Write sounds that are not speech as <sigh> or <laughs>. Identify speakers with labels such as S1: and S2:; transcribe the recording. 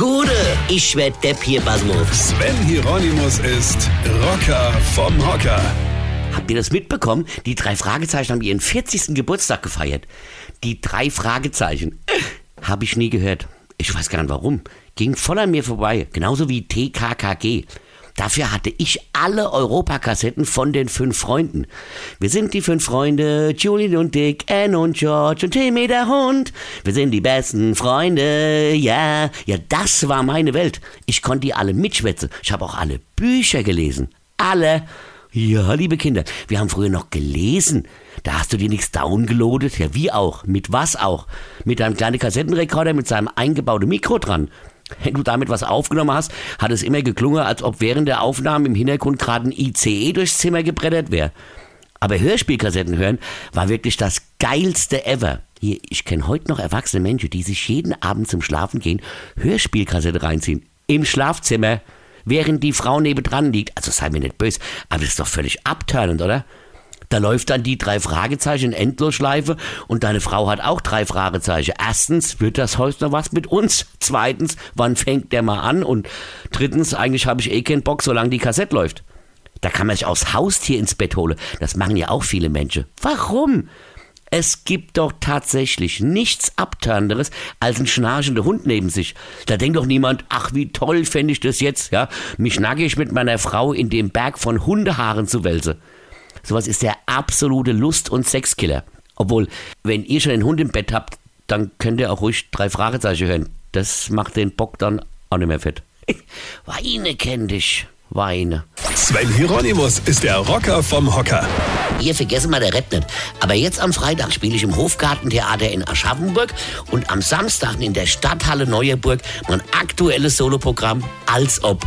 S1: Gude, ich werd Depp hier, Basmus.
S2: Sven Hieronymus ist Rocker vom Hocker.
S1: Habt ihr das mitbekommen? Die drei Fragezeichen haben ihren 40. Geburtstag gefeiert. Die drei Fragezeichen. Habe ich nie gehört. Ich weiß gar nicht warum. Ging voll an mir vorbei. Genauso wie TKKG. Dafür hatte ich alle Europakassetten von den fünf Freunden. Wir sind die fünf Freunde, Julian und Dick, Anne und George und Timmy der Hund. Wir sind die besten Freunde, ja. Ja, das war meine Welt. Ich konnte die alle mitschwätzen. Ich habe auch alle Bücher gelesen. Alle. Ja, liebe Kinder, wir haben früher noch gelesen. Da hast du dir nichts downgeloadet. Ja, wie auch. Mit was auch. Mit einem kleinen Kassettenrekorder mit seinem eingebauten Mikro dran. Wenn du damit was aufgenommen hast, hat es immer geklungen, als ob während der Aufnahme im Hintergrund gerade ein ICE durchs Zimmer gebrettert wäre. Aber Hörspielkassetten hören war wirklich das geilste ever. Hier, ich kenne heute noch erwachsene Menschen, die sich jeden Abend zum Schlafen gehen Hörspielkassette reinziehen. Im Schlafzimmer, während die Frau nebendran liegt. Also sei mir nicht böse, aber das ist doch völlig abtörnend, oder? Da läuft dann die drei Fragezeichen in Endlosschleife und deine Frau hat auch drei Fragezeichen. Erstens, wird das heute noch was mit uns? Zweitens, wann fängt der mal an? Und drittens, eigentlich habe ich eh keinen Bock, solange die Kassette läuft. Da kann man sich aus Haustier ins Bett holen. Das machen ja auch viele Menschen. Warum? Es gibt doch tatsächlich nichts Abtörnderes als ein schnarchender Hund neben sich. Da denkt doch niemand, ach wie toll fände ich das jetzt, ja, mich nackig mit meiner Frau in dem Berg von Hundehaaren zu wälzen. Sowas ist der absolute Lust- und Sexkiller. Obwohl, wenn ihr schon einen Hund im Bett habt, dann könnt ihr auch ruhig drei Fragezeichen hören. Das macht den Bock dann auch nicht mehr fett. <laughs> Weine kenn dich. Weine.
S2: Sven Hieronymus ist der Rocker vom Hocker.
S1: Ihr vergessen mal der Rap nicht. Aber jetzt am Freitag spiele ich im Hofgartentheater in Aschaffenburg und am Samstag in der Stadthalle Neuerburg mein aktuelles Soloprogramm als ob.